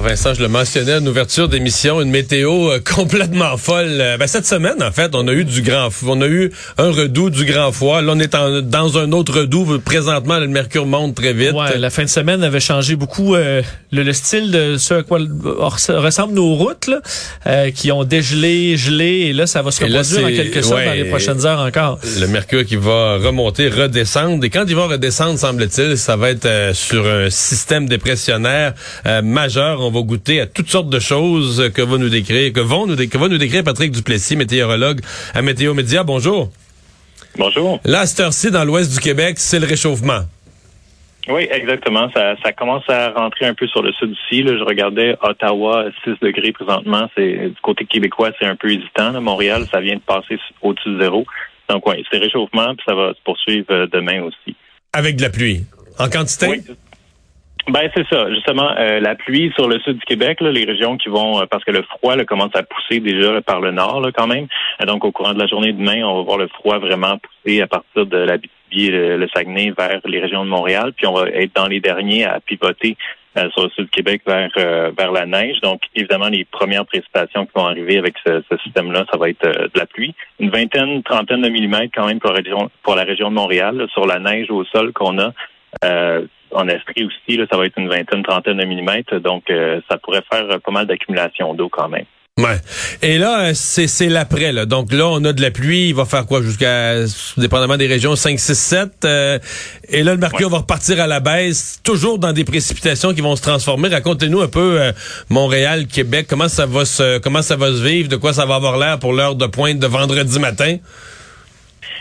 Vincent, je le mentionnais en ouverture d'émission, une météo euh, complètement folle. Euh, ben, cette semaine, en fait, on a eu du grand, on a eu un redout du grand froid. Là, on est dans un autre redout. Présentement, le mercure monte très vite. Ouais, la fin de semaine avait changé beaucoup euh, le, style de ce à quoi ressemblent nos routes, là, qui ont dégelé, gelé, et là, ça va se reproduire en quelque sorte dans les prochaines heures encore. Le mercure qui va remonter, redescendre, et quand il va redescendre, semble-t-il, ça va être sur un système dépressionnaire majeur on va goûter à toutes sortes de choses que va nous décrire, que vont nous, que va nous décrire Patrick Duplessis, météorologue à Météo Média. Bonjour. Bonjour. Là, cette heure-ci, dans l'ouest du Québec, c'est le réchauffement. Oui, exactement. Ça, ça commence à rentrer un peu sur le sud ici. Là. Je regardais Ottawa, 6 degrés présentement. C'est du côté québécois, c'est un peu hésitant. Montréal, ça vient de passer au-dessus de zéro. Donc oui, c'est réchauffement, puis ça va se poursuivre euh, demain aussi. Avec de la pluie. En quantité? Oui, ben c'est ça, justement, euh, la pluie sur le sud du Québec, là, les régions qui vont, euh, parce que le froid là, commence à pousser déjà par le nord là, quand même. donc au courant de la journée de demain, on va voir le froid vraiment pousser à partir de la et le, Saguenay vers les régions de Montréal, puis on va être dans les derniers à pivoter euh, sur le sud du Québec vers vers la neige. Donc évidemment, les premières précipitations qui vont arriver avec ce, système-là, ça va être de la pluie, une vingtaine, trentaine de millimètres quand même pour la région pour la région de Montréal sur la neige au sol qu'on a. Euh, en Estrie aussi, là, ça va être une vingtaine, trentaine de millimètres. Donc, euh, ça pourrait faire pas mal d'accumulation d'eau quand même. Ouais. Et là, euh, c'est, c'est l'après. Là. Donc là, on a de la pluie. Il va faire quoi jusqu'à, dépendamment des régions, 5, 6, 7. et là, le mercure va repartir à la baisse, toujours dans des précipitations qui vont se transformer. Racontez-nous un peu Montréal, Québec, comment ça va se, comment ça va se vivre, de quoi ça va avoir l'air pour l'heure de pointe de vendredi matin?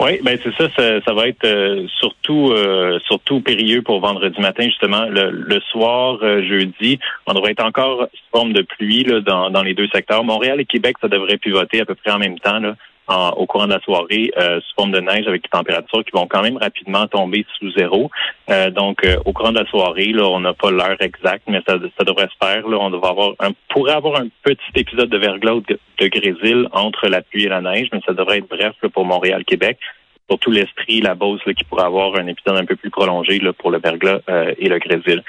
Oui, ben c'est ça, ça, va être euh, surtout euh, surtout périlleux pour vendredi matin justement. Le, soir, euh, jeudi, on devrait être encore sous forme de pluie là, dans, dans les deux secteurs. Montréal et Québec, ça devrait pivoter à peu près en même temps. Là au courant de la soirée euh, sous forme de neige avec des températures qui vont quand même rapidement tomber sous zéro. Euh, donc, euh, au courant de la soirée, là, on n'a pas l'heure exacte, mais ça, ça, devrait se faire. Là, on devrait avoir un, pourrait avoir un petit épisode de verglas de, de grésil entre la pluie et la neige, mais ça devrait être bref pour Montréal-Québec. Pour tout l'Estrie, la Beauce, là, qui pourrait avoir un épisode un peu plus prolongé là, pour le verglas et le grésil.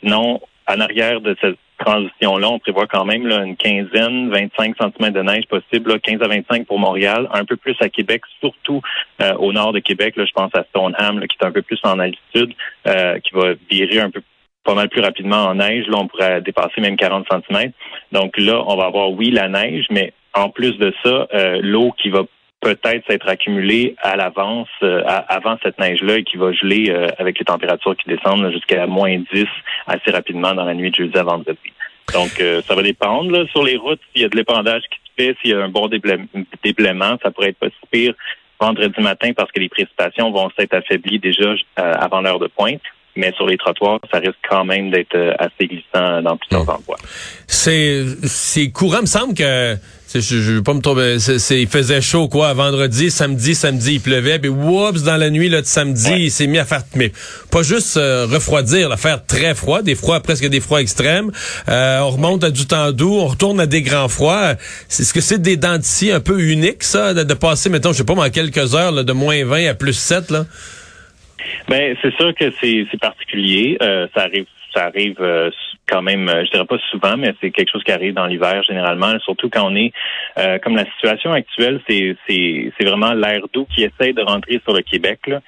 sinon, en arrière de cette transition-là, on prévoit quand même là, une quinzaine, 25 cm de neige possible, 15 à 25 pour Montréal, un peu plus à Québec, surtout euh, au nord de Québec. Là, je pense à Stoneham, qui est un peu plus en altitude, euh, qui va virer un peu pas mal plus rapidement en neige. Là, on pourrait dépasser même 40 cm. Donc là, on va avoir, oui, la neige, mais en plus de ça, euh, l'eau qui va peut-être s'être accumulé à l'avance, euh, avant cette neige-là, et qui va geler euh, avec les températures qui descendent jusqu'à moins 10 assez rapidement dans la nuit de jeudi à vendredi. Donc, euh, ça va dépendre. sur les routes, s'il y a de l'épandage qui se fait, s'il y a un bon déblaiement, ça pourrait être pas si pire vendredi matin parce que les précipitations vont s'être affaiblies déjà avant l'heure de pointe mais sur les trottoirs, ça risque quand même d'être assez glissant dans plusieurs endroits. C'est c'est courant, il me semble que je, je veux pas me tomber. il faisait chaud quoi vendredi, samedi, samedi il pleuvait, puis whoops dans la nuit là de samedi il s'est mis à faire mais pas juste euh, refroidir, la faire très froid, des froids presque des froids extrêmes. Euh, on remonte à du temps doux, on retourne à des grands froids. C'est ce que c'est des dents un peu uniques ça, de, passer mettons je sais pas en quelques heures là, de moins 20 à plus 7 là? Ben c'est sûr que c'est particulier. Euh, ça arrive ça arrive euh, quand même, euh, je dirais pas souvent, mais c'est quelque chose qui arrive dans l'hiver généralement, surtout quand on est euh, comme la situation actuelle, c'est c'est vraiment l'air doux qui essaie de rentrer sur le Québec. Là.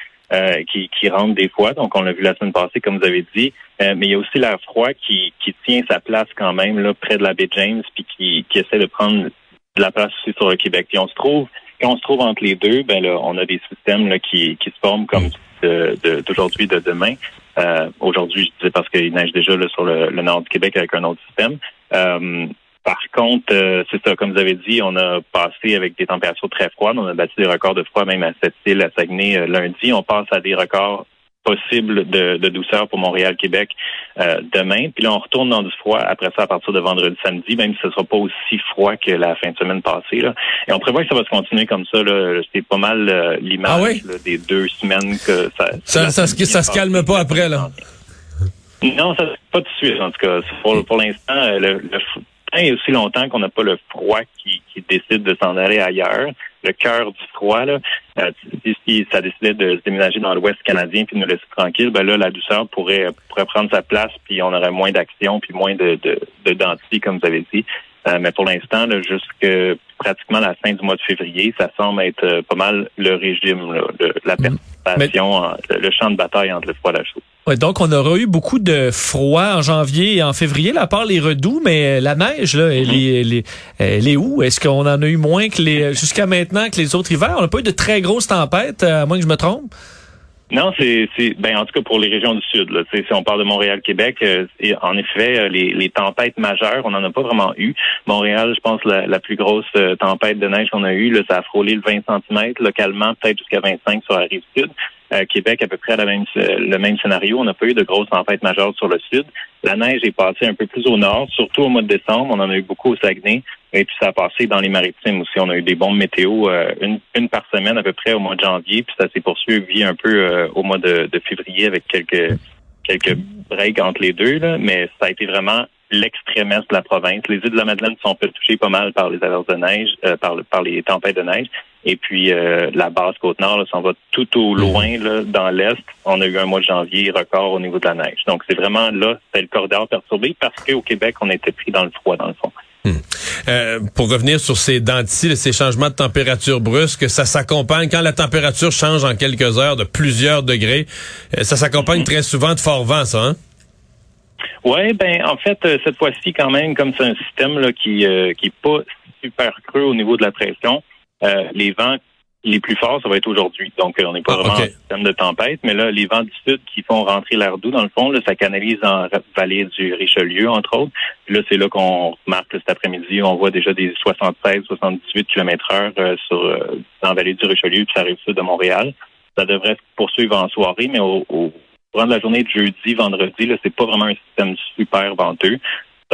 qui, qui rentre des fois, donc on l'a vu la semaine passée, comme vous avez dit, mais il y a aussi l'air froid qui, qui tient sa place quand même là près de la baie James, puis qui, qui essaie de prendre de la place aussi sur le Québec. Puis on se trouve, quand on se trouve entre les deux, ben là, on a des systèmes là, qui, qui se forment comme d'aujourd'hui, de, de, demain. Euh, aujourd'hui, je disais parce qu'il neige déjà là, sur le, nord du Québec avec un autre système. Euh, par contre, euh, c'est ça, comme vous avez dit, on a passé avec des températures très froides. On a battu des records de froid même à cette île, à Saguenay, lundi. On passe à des records possible de, douceur pour Montréal-Québec euh, demain. Puis là, on retourne dans du froid après ça à partir de vendredi, samedi, même si ce ne sera pas aussi froid que la fin de semaine passée. Là. Et on prévoit que ça va se continuer comme ça. C'est pas mal euh, l'image ah des deux semaines que ça... Ça, ça, se calme pas après, là. Non, ça pas de suite, en tout cas. Pour, pour l'instant, le, le il y a aussi longtemps qu'on n'a pas le froid qui, qui décide de s'en aller ailleurs. Le cœur du froid, là, euh, si ça décidait de se déménager dans l'Ouest canadien puis de nous laisser tranquille, ben là, la douceur pourrait, pourrait prendre sa place, puis on aurait moins d'action, puis moins de, de, de comme vous avez dit. Euh, mais pour l'instant, jusque pratiquement la fin du mois de février, ça semble être euh, pas mal le régime, là, de, la mm. perturbation, le champ de bataille entre le froid et la chaux. Ouais, donc on aura eu beaucoup de froid en janvier et en février, là, à part les redoux, mais la neige, là, elle, est, elle, est, elle est où? Est-ce qu'on en a eu moins que les jusqu'à maintenant que les autres hivers? On n'a pas eu de très grosses tempêtes, à moins que je me trompe? Non, c'est, ben en tout cas pour les régions du sud. Là, si on parle de Montréal, Québec, euh, en effet, euh, les, les, tempêtes majeures, on n'en a pas vraiment eu. Montréal, je pense la, la plus grosse euh, tempête de neige qu'on a eue, là, ça a frôlé le 20 cm localement, peut-être jusqu'à 25 sur la rive sud. Québec, à peu près le même scénario. On n'a pas eu de grosses tempêtes majeures sur le sud. La neige est passée un peu plus au nord, surtout au mois de décembre. On en a eu beaucoup au Saguenay. Et puis ça a passé dans les maritimes aussi. On a eu des bombes météo euh, une, une par semaine à peu près au mois de janvier, puis ça s'est poursuivi un peu euh, au mois de, février avec quelques quelques breaks entre les deux. Mais ça a été vraiment l'extrême est de la province. Les îles de la Madeleine sont toucher pas mal par les averses de neige, euh, par les tempêtes de neige. Et puis la basse côte nord s'en va tout au loin là, dans l'est. On a eu un mois de janvier record au niveau de la neige. Donc c'est vraiment là, c'est le corridor perturbé parce qu'au Québec, on était pris dans le froid dans le fond. Hmm. Euh, pour revenir sur ces dentilles, ces changements de température brusques, ça s'accompagne quand la température change en quelques heures de plusieurs degrés. Euh, ça s'accompagne hmm. très souvent de fort vent, ça. Hein? Oui, ben en fait euh, cette fois-ci quand même comme c'est un système là qui qui est pas super creux au niveau de la pression, les vents les plus forts, ça va être aujourd'hui. Donc, euh, on n'est pas ah, vraiment en système de tempête, mais là, les vents du sud qui font rentrer l'air doux, dans le fond, là, ça canalise en vallée du Richelieu, entre autres. là, c'est là qu'on remarque cet après-midi, on voit déjà des 76, 78 km heure euh, sur euh, dans la vallée du Richelieu, puis ça arrive sud de Montréal. Ça devrait se poursuivre en soirée, mais au, au courant de la journée de jeudi, vendredi, là, c'est pas vraiment un système super venteux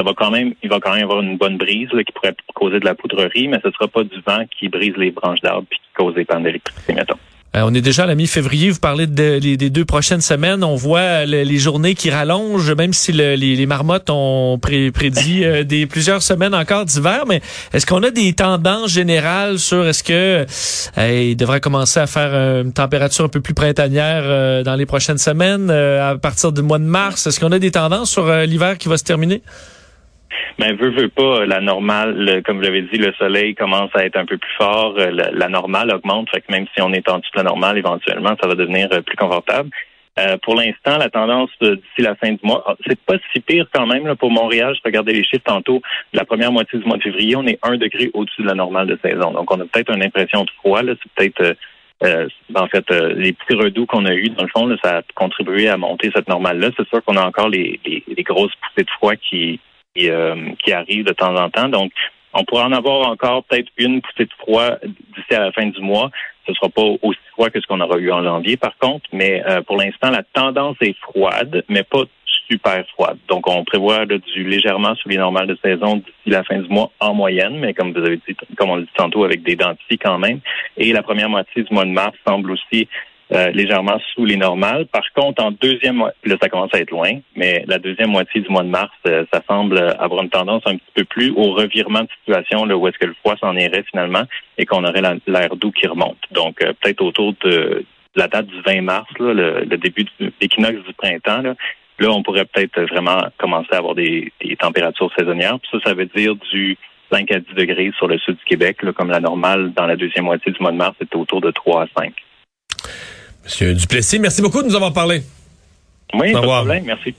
ça va quand même, il va quand même avoir une bonne brise qui pourrait causer de la poudrerie, mais ce sera pas du vent qui brise les branches d'arbres et qui cause des pannes d'électricité, mettons. Euh, on est déjà à la mi-février. Vous parlez des deux prochaines semaines. On voit les journées qui rallongent, même si les, marmottes ont prédit euh, plusieurs semaines encore d'hiver. Mais est-ce qu'on a des tendances générales sur est-ce que euh, il devrait commencer à faire une température un peu plus printanière dans les prochaines semaines, à partir du mois de mars? Est-ce qu'on a des tendances sur l'hiver qui va se terminer? Mais veut, veut pas, la normale, comme vous l'avez dit, le soleil commence à être un peu plus fort, euh, la, normale augmente, fait que même si on est en dessous de la normale, éventuellement, ça va devenir euh, plus confortable. Euh, pour l'instant, la tendance d'ici la fin du mois, ah, c'est pas si pire quand même là, pour Montréal. Je regardais les chiffres tantôt. La première moitié du mois de février, on est un degré au-dessus de la normale de saison. Donc, on a peut-être une impression de froid. C'est peut-être en fait, les petits redoux qu'on a eus, dans le fond, là, ça a contribué à monter cette normale-là. C'est sûr qu'on a encore les, les, les, grosses poussées de froid qui, qui, euh, qui arrivent de temps en temps. Donc, on pourrait en avoir encore peut-être une poussée de froid d'ici à la fin du mois. Ce ne sera pas aussi froid que ce qu'on aura eu en janvier, par contre, mais euh, pour l'instant, la tendance est froide, mais pas super froide. Donc, on prévoit du légèrement sous les normales de saison d'ici la fin du mois en moyenne, mais comme vous avez dit, comme on le dit tantôt, avec des dentilles quand même. Et la première moitié du mois de mars semble aussi euh, légèrement sous les normales. Par contre, en deuxième là, ça commence à être loin, mais la deuxième moitié du mois de mars, euh, ça semble avoir une tendance un petit peu plus au revirement de situation, là, où est-ce que le froid s'en irait finalement et qu'on aurait l'air doux qui remonte. Donc, euh, peut-être autour de, la date du 20 mars, là, le, début de l'équinoxe du printemps, là, là, on pourrait peut-être vraiment commencer à avoir des, températures saisonnières. ça, ça veut dire du 5 à 10 degrés sur le sud du Québec, là, comme la normale dans la deuxième moitié du mois de mars, c'est autour de 3 à 5. Monsieur Duplessis, merci beaucoup de nous avoir parlé. Oui, pas de problème. Merci.